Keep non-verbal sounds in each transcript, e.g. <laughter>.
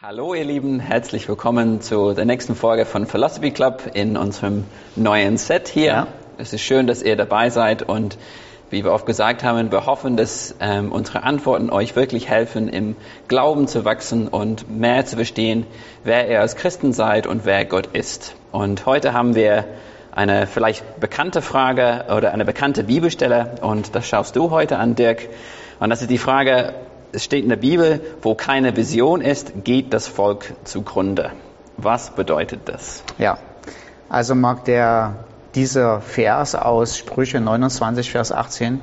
Hallo ihr Lieben, herzlich willkommen zu der nächsten Folge von Philosophy Club in unserem neuen Set hier. Ja. Es ist schön, dass ihr dabei seid und wie wir oft gesagt haben, wir hoffen, dass ähm, unsere Antworten euch wirklich helfen, im Glauben zu wachsen und mehr zu verstehen, wer ihr als Christen seid und wer Gott ist. Und heute haben wir eine vielleicht bekannte Frage oder eine bekannte Bibelstelle und das schaust du heute an, Dirk. Und das ist die Frage, es steht in der Bibel, wo keine Vision ist, geht das Volk zugrunde. Was bedeutet das? Ja, also mag der, dieser Vers aus Sprüche 29, Vers 18,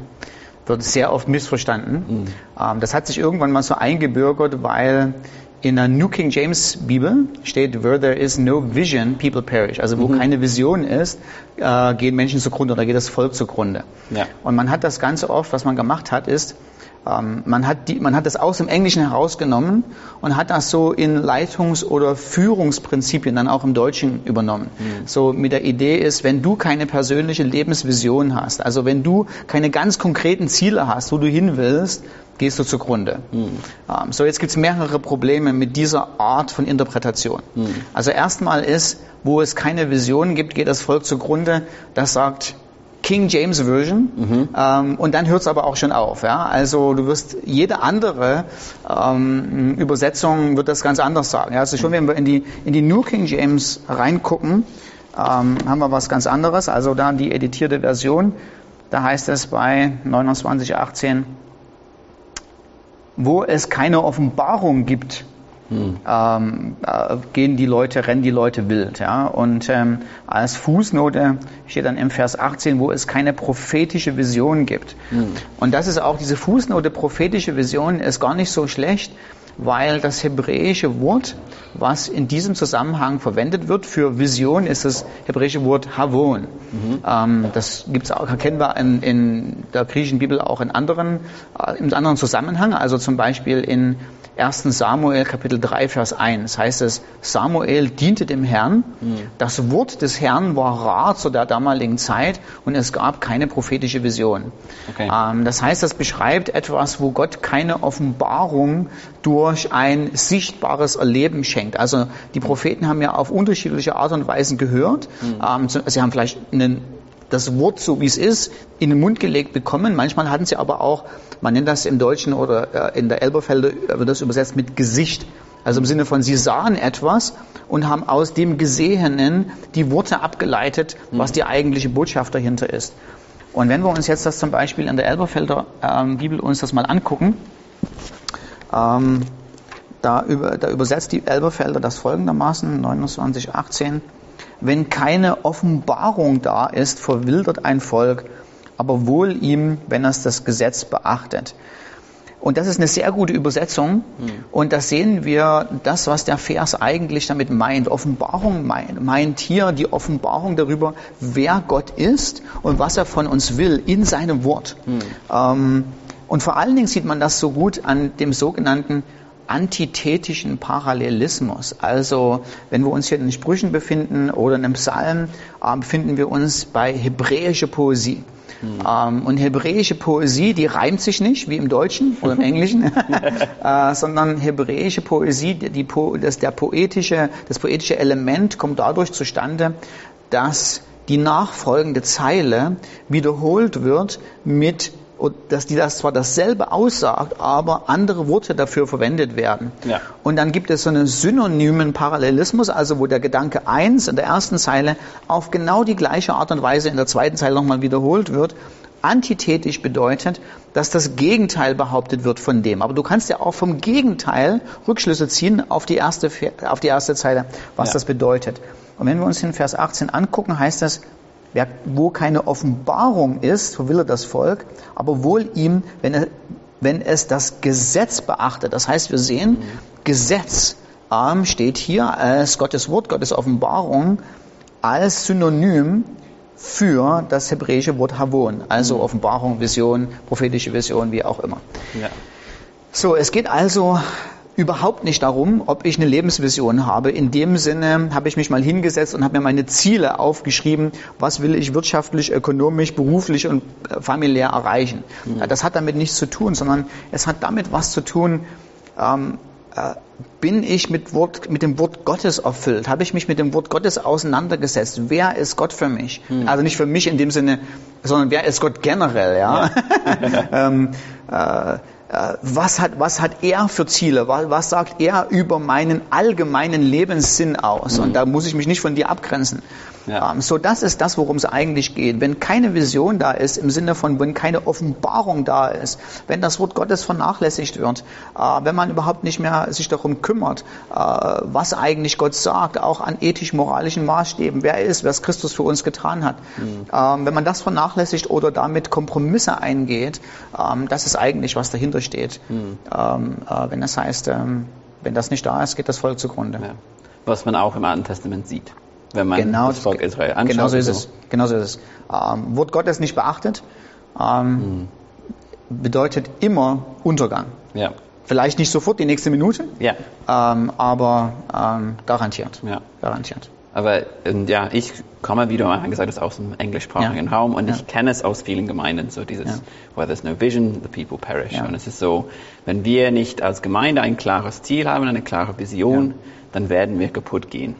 wird sehr oft missverstanden. Mhm. das hat sich irgendwann mal so eingebürgert, weil in der New King James Bibel steht, where there is no vision, people perish. Also wo mhm. keine Vision ist, äh, gehen Menschen zugrunde oder geht das Volk zugrunde. Ja. Und man hat das ganz oft, was man gemacht hat, ist, ähm, man, hat die, man hat das aus dem Englischen herausgenommen und hat das so in Leitungs- oder Führungsprinzipien dann auch im Deutschen übernommen. Mhm. So mit der Idee ist, wenn du keine persönliche Lebensvision hast, also wenn du keine ganz konkreten Ziele hast, wo du hin willst, gehst du zugrunde. Mhm. Ähm, so, jetzt gibt es mehrere Probleme mit dieser Art von Interpretation. Mhm. Also erstmal ist, wo es keine Vision gibt, geht das Volk zugrunde. Das sagt King James Version mhm. ähm, und dann hört es aber auch schon auf. Ja? Also du wirst jede andere ähm, Übersetzung wird das ganz anders sagen. Ja? Also schon wenn wir in die, in die New King James reingucken, ähm, haben wir was ganz anderes. Also da die editierte Version, da heißt es bei 29.18, wo es keine Offenbarung gibt, hm. Ähm, äh, gehen die Leute, rennen die Leute wild. Ja? Und ähm, als Fußnote steht dann im Vers 18, wo es keine prophetische Vision gibt. Hm. Und das ist auch diese Fußnote, prophetische Vision ist gar nicht so schlecht, weil das hebräische Wort, was in diesem Zusammenhang verwendet wird für Vision, ist das hebräische Wort Havon. Mhm. Ähm, das gibt's auch, kennen wir in, in, der griechischen Bibel auch in anderen, äh, im anderen Zusammenhang, also zum Beispiel in 1. Samuel Kapitel 3 Vers 1 heißt es, Samuel diente dem Herrn, mhm. das Wort des Herrn war rar zu der damaligen Zeit und es gab keine prophetische Vision. Okay. Ähm, das heißt, das beschreibt etwas, wo Gott keine Offenbarung durch ein sichtbares Erleben schenkt. Also die Propheten haben ja auf unterschiedliche Art und Weise gehört. Mhm. Ähm, sie haben vielleicht einen das Wort so wie es ist in den Mund gelegt bekommen. Manchmal hatten sie aber auch, man nennt das im Deutschen oder äh, in der Elberfelder wird das übersetzt mit Gesicht. Also im Sinne von, sie sahen etwas und haben aus dem Gesehenen die Worte abgeleitet, was die eigentliche Botschaft dahinter ist. Und wenn wir uns jetzt das zum Beispiel in der Elberfelder ähm, Bibel uns das mal angucken, ähm, da, über, da übersetzt die Elberfelder das folgendermaßen, 2918. Wenn keine Offenbarung da ist, verwildert ein Volk, aber wohl ihm, wenn es das Gesetz beachtet. Und das ist eine sehr gute Übersetzung. Mhm. Und da sehen wir das, was der Vers eigentlich damit meint. Offenbarung meint, meint hier die Offenbarung darüber, wer Gott ist und was er von uns will in seinem Wort. Mhm. Ähm, und vor allen Dingen sieht man das so gut an dem sogenannten antithetischen Parallelismus. Also wenn wir uns hier in den Sprüchen befinden oder in einem Psalm, äh, befinden wir uns bei hebräischer Poesie. Mhm. Ähm, und hebräische Poesie, die reimt sich nicht wie im Deutschen oder im Englischen, <laughs> äh, sondern hebräische Poesie, die, die, das, der poetische, das poetische Element kommt dadurch zustande, dass die nachfolgende Zeile wiederholt wird mit dass die das zwar dasselbe aussagt, aber andere Worte dafür verwendet werden. Ja. Und dann gibt es so einen synonymen Parallelismus, also wo der Gedanke 1 in der ersten Zeile auf genau die gleiche Art und Weise in der zweiten Zeile nochmal wiederholt wird. Antithetisch bedeutet, dass das Gegenteil behauptet wird von dem. Aber du kannst ja auch vom Gegenteil Rückschlüsse ziehen auf die erste, auf die erste Zeile, was ja. das bedeutet. Und wenn wir uns den Vers 18 angucken, heißt das, Wer, wo keine Offenbarung ist, verwille das Volk, aber wohl ihm, wenn, er, wenn es das Gesetz beachtet. Das heißt, wir sehen, mhm. Gesetz ähm, steht hier als Gottes Wort, Gottes Offenbarung, als Synonym für das hebräische Wort Havon, also mhm. Offenbarung, Vision, prophetische Vision, wie auch immer. Ja. So, es geht also überhaupt nicht darum, ob ich eine Lebensvision habe. In dem Sinne habe ich mich mal hingesetzt und habe mir meine Ziele aufgeschrieben, was will ich wirtschaftlich, ökonomisch, beruflich und äh, familiär erreichen. Mhm. Das hat damit nichts zu tun, sondern es hat damit was zu tun, ähm, äh, bin ich mit, Wort, mit dem Wort Gottes erfüllt? Habe ich mich mit dem Wort Gottes auseinandergesetzt? Wer ist Gott für mich? Hm. Also nicht für mich in dem Sinne, sondern wer ist Gott generell? Ja. ja. <laughs> <laughs> ähm, äh, äh, was hat, was hat er für Ziele? Was, was sagt er über meinen allgemeinen Lebenssinn aus? Und da muss ich mich nicht von dir abgrenzen. Ja. Ähm, so, das ist das, worum es eigentlich geht. Wenn keine Vision da ist, im Sinne von, wenn keine Offenbarung da ist, wenn das Wort Gottes vernachlässigt wird, äh, wenn man überhaupt nicht mehr sich darum kümmert, äh, was eigentlich Gott sagt, auch an ethisch-moralischen Maßstäben, wer er ist, was Christus für uns getan hat. Mhm. Ähm, wenn man das vernachlässigt oder damit Kompromisse eingeht, ähm, das ist eigentlich, was dahinter steht. Mhm. Äh, wenn das heißt, wenn das nicht da ist, geht das Volk zugrunde. Ja. Was man auch im Alten Testament sieht wenn man genau, das Volk Israel anschaut. Genau so ist es. Genau so ist es. Ähm, Wort Gottes nicht beachtet, ähm, mhm. bedeutet immer Untergang. Ja. Vielleicht nicht sofort die nächste Minute, ja. ähm, aber ähm, garantiert. Ja. Garantiert. Aber ja, ich komme, wie du am gesagt hast, aus dem englischsprachigen ja. Raum und ja. ich kenne es aus vielen Gemeinden, so dieses, ja. where there's no vision, the people perish. Und es ist so, wenn wir nicht als Gemeinde ein klares Ziel haben, eine klare Vision, dann werden wir kaputt gehen.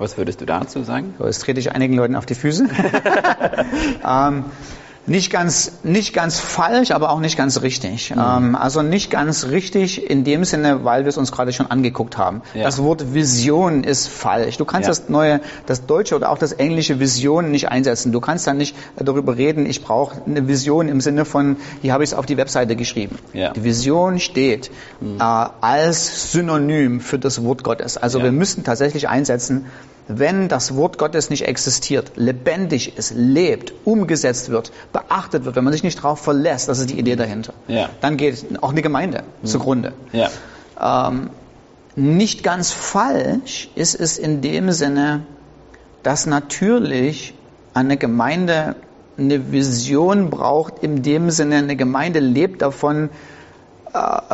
Was würdest du dazu sagen? So, jetzt trete ich einigen Leuten auf die Füße. <laughs> ähm, nicht ganz, nicht ganz falsch, aber auch nicht ganz richtig. Mhm. Ähm, also nicht ganz richtig in dem Sinne, weil wir es uns gerade schon angeguckt haben. Ja. Das Wort Vision ist falsch. Du kannst ja. das neue, das deutsche oder auch das englische Vision nicht einsetzen. Du kannst dann nicht darüber reden, ich brauche eine Vision im Sinne von, hier habe ich es auf die Webseite geschrieben. Ja. Die Vision steht mhm. äh, als Synonym für das Wort Gottes. Also wir müssen tatsächlich einsetzen, wenn das Wort Gottes nicht existiert, lebendig ist, lebt, umgesetzt wird, beachtet wird, wenn man sich nicht darauf verlässt, das ist die Idee dahinter, ja. dann geht auch eine Gemeinde mhm. zugrunde. Ja. Ähm, nicht ganz falsch ist es in dem Sinne, dass natürlich eine Gemeinde eine Vision braucht, in dem Sinne, eine Gemeinde lebt davon,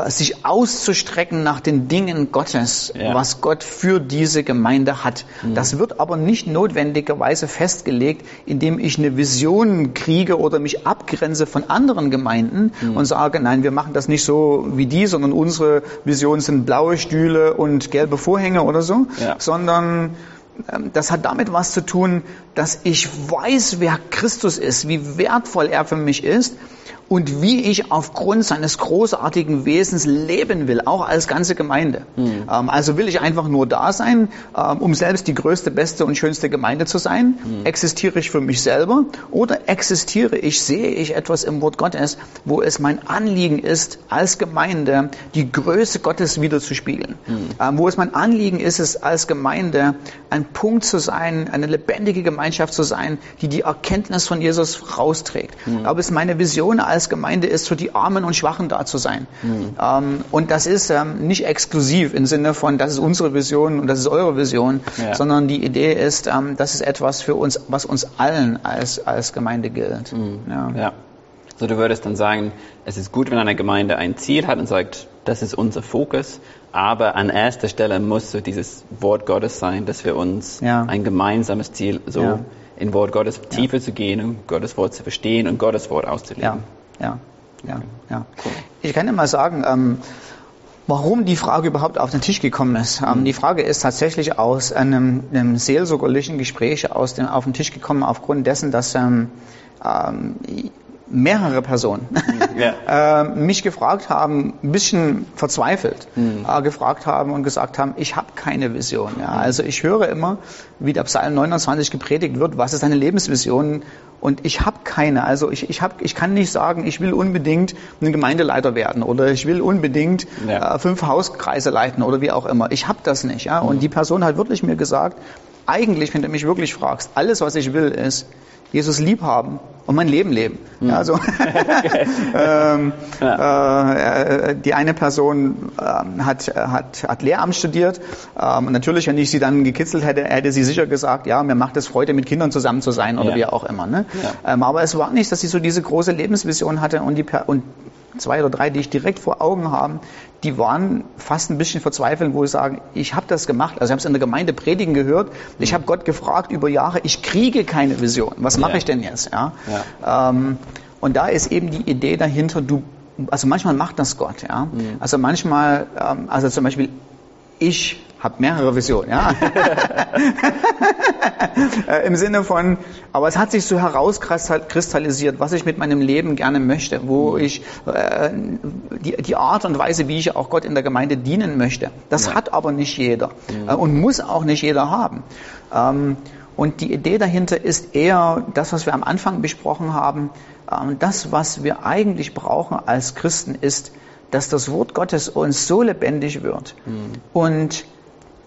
sich auszustrecken nach den Dingen Gottes, ja. was Gott für diese Gemeinde hat. Mhm. Das wird aber nicht notwendigerweise festgelegt, indem ich eine Vision kriege oder mich abgrenze von anderen Gemeinden mhm. und sage, nein, wir machen das nicht so wie die, sondern unsere Visionen sind blaue Stühle und gelbe Vorhänge oder so, ja. sondern ähm, das hat damit was zu tun, dass ich weiß, wer Christus ist, wie wertvoll er für mich ist und wie ich aufgrund seines großartigen Wesens leben will, auch als ganze Gemeinde. Mhm. Ähm, also will ich einfach nur da sein, ähm, um selbst die größte, beste und schönste Gemeinde zu sein? Mhm. Existiere ich für mich selber oder existiere ich, sehe ich etwas im Wort Gottes, wo es mein Anliegen ist, als Gemeinde die Größe Gottes wiederzuspiegeln? Mhm. Ähm, wo es mein Anliegen ist, es als Gemeinde ein Punkt zu sein, eine lebendige Gemeinschaft zu sein, die die Erkenntnis von Jesus rausträgt. Mhm. Aber es ist meine Vision als als Gemeinde ist, für die Armen und Schwachen da zu sein. Mhm. Ähm, und das ist ähm, nicht exklusiv im Sinne von, das ist unsere Vision und das ist eure Vision, ja. sondern die Idee ist, ähm, das ist etwas für uns, was uns allen als, als Gemeinde gilt. Mhm. Ja. ja. So, du würdest dann sagen, es ist gut, wenn eine Gemeinde ein Ziel hat und sagt, das ist unser Fokus, aber an erster Stelle muss so dieses Wort Gottes sein, dass wir uns ja. ein gemeinsames Ziel so in Wort Gottes tiefer ja. zu gehen und Gottes Wort zu verstehen und Gottes Wort auszuleben ja, ja, ja. Ich kann mal sagen, ähm, warum die Frage überhaupt auf den Tisch gekommen ist. Ähm, die Frage ist tatsächlich aus einem, einem seelsorgerlichen Gespräch aus dem, auf den Tisch gekommen, aufgrund dessen, dass ähm, ähm, mehrere Personen <laughs> ja. äh, mich gefragt haben, ein bisschen verzweifelt, mhm. äh, gefragt haben und gesagt haben, ich habe keine Vision. Ja. Mhm. Also ich höre immer, wie der Psalm 29 gepredigt wird, was ist deine Lebensvision? Und ich habe keine. Also ich, ich, hab, ich kann nicht sagen, ich will unbedingt ein Gemeindeleiter werden oder ich will unbedingt ja. äh, fünf Hauskreise leiten oder wie auch immer. Ich habe das nicht. Ja. Mhm. Und die Person hat wirklich mir gesagt, eigentlich, wenn du mich wirklich fragst, alles, was ich will, ist, Jesus lieb haben und mein Leben leben. Mhm. Ja, also, <laughs> ähm, ja. Äh, die eine Person äh, hat, hat, hat Lehramt studiert ähm, und natürlich, wenn ich sie dann gekitzelt hätte, hätte sie sicher gesagt, ja, mir macht es Freude, mit Kindern zusammen zu sein oder ja. wie auch immer. Ne? Ähm, aber es war nicht, dass sie so diese große Lebensvision hatte und die, und zwei oder drei, die ich direkt vor Augen habe, die waren fast ein bisschen verzweifelt, wo sie sagen, ich habe das gemacht. Also ich habe es in der Gemeinde predigen gehört. Ich habe Gott gefragt über Jahre, ich kriege keine Vision. Was mache ja. ich denn jetzt? Ja. ja. Ähm, und da ist eben die Idee dahinter, du also manchmal macht das Gott, ja. Mhm. Also manchmal, ähm, also zum Beispiel ich habe mehrere Visionen, ja. <laughs> Äh, Im Sinne von, aber es hat sich so herauskristallisiert, was ich mit meinem Leben gerne möchte, wo mhm. ich äh, die, die Art und Weise, wie ich auch Gott in der Gemeinde dienen möchte. Das ja. hat aber nicht jeder mhm. äh, und muss auch nicht jeder haben. Ähm, und die Idee dahinter ist eher das, was wir am Anfang besprochen haben. Ähm, das, was wir eigentlich brauchen als Christen, ist, dass das Wort Gottes uns so lebendig wird mhm. und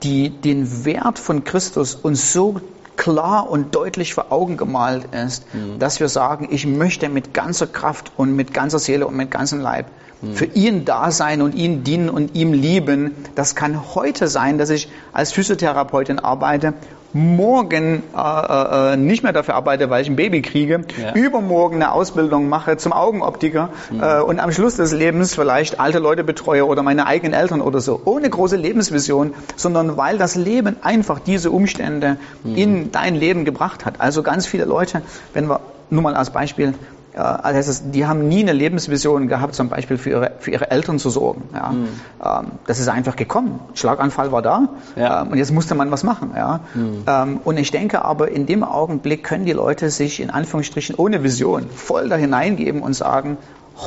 die, den Wert von Christus uns so klar und deutlich vor Augen gemalt ist, mhm. dass wir sagen, ich möchte mit ganzer Kraft und mit ganzer Seele und mit ganzem Leib mhm. für ihn da sein und ihn dienen und ihm lieben. Das kann heute sein, dass ich als Physiotherapeutin arbeite morgen äh, äh, nicht mehr dafür arbeite, weil ich ein Baby kriege, ja. übermorgen eine Ausbildung mache zum Augenoptiker mhm. äh, und am Schluss des Lebens vielleicht alte Leute betreue oder meine eigenen Eltern oder so. Ohne große Lebensvision, sondern weil das Leben einfach diese Umstände mhm. in dein Leben gebracht hat. Also ganz viele Leute, wenn wir nur mal als Beispiel also die haben nie eine Lebensvision gehabt, zum Beispiel für ihre, für ihre Eltern zu sorgen. Ja. Mhm. Das ist einfach gekommen. Schlaganfall war da ja. Ähm, und jetzt musste man was machen. Ja. Mhm. Und ich denke aber, in dem Augenblick können die Leute sich in Anführungsstrichen ohne Vision voll da hineingeben und sagen,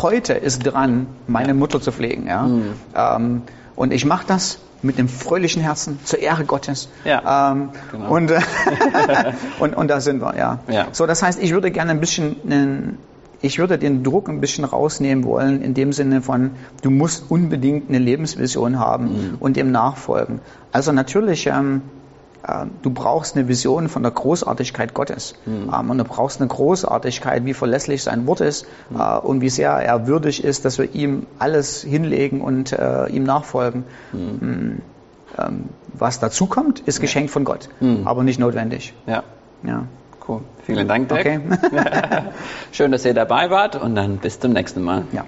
heute ist dran, meine Mutter zu pflegen. Ja. Mhm. Und ich mache das mit einem fröhlichen Herzen zur Ehre Gottes. Ja, ähm, genau. und, <laughs> <laughs> und, und da sind wir, ja. ja. So, das heißt, ich würde gerne ein bisschen einen, ich würde den Druck ein bisschen rausnehmen wollen, in dem Sinne von, du musst unbedingt eine Lebensvision haben mhm. und dem nachfolgen. Also natürlich, ähm, äh, du brauchst eine Vision von der Großartigkeit Gottes. Mhm. Ähm, und du brauchst eine Großartigkeit, wie verlässlich sein Wort ist mhm. äh, und wie sehr er würdig ist, dass wir ihm alles hinlegen und äh, ihm nachfolgen. Mhm. Mm, ähm, was dazu kommt, ist ja. Geschenk von Gott, mhm. aber nicht notwendig. Ja. ja. Cool. Vielen Dank, Dirk. Okay. <laughs> Schön, dass ihr dabei wart und dann bis zum nächsten Mal. Ja.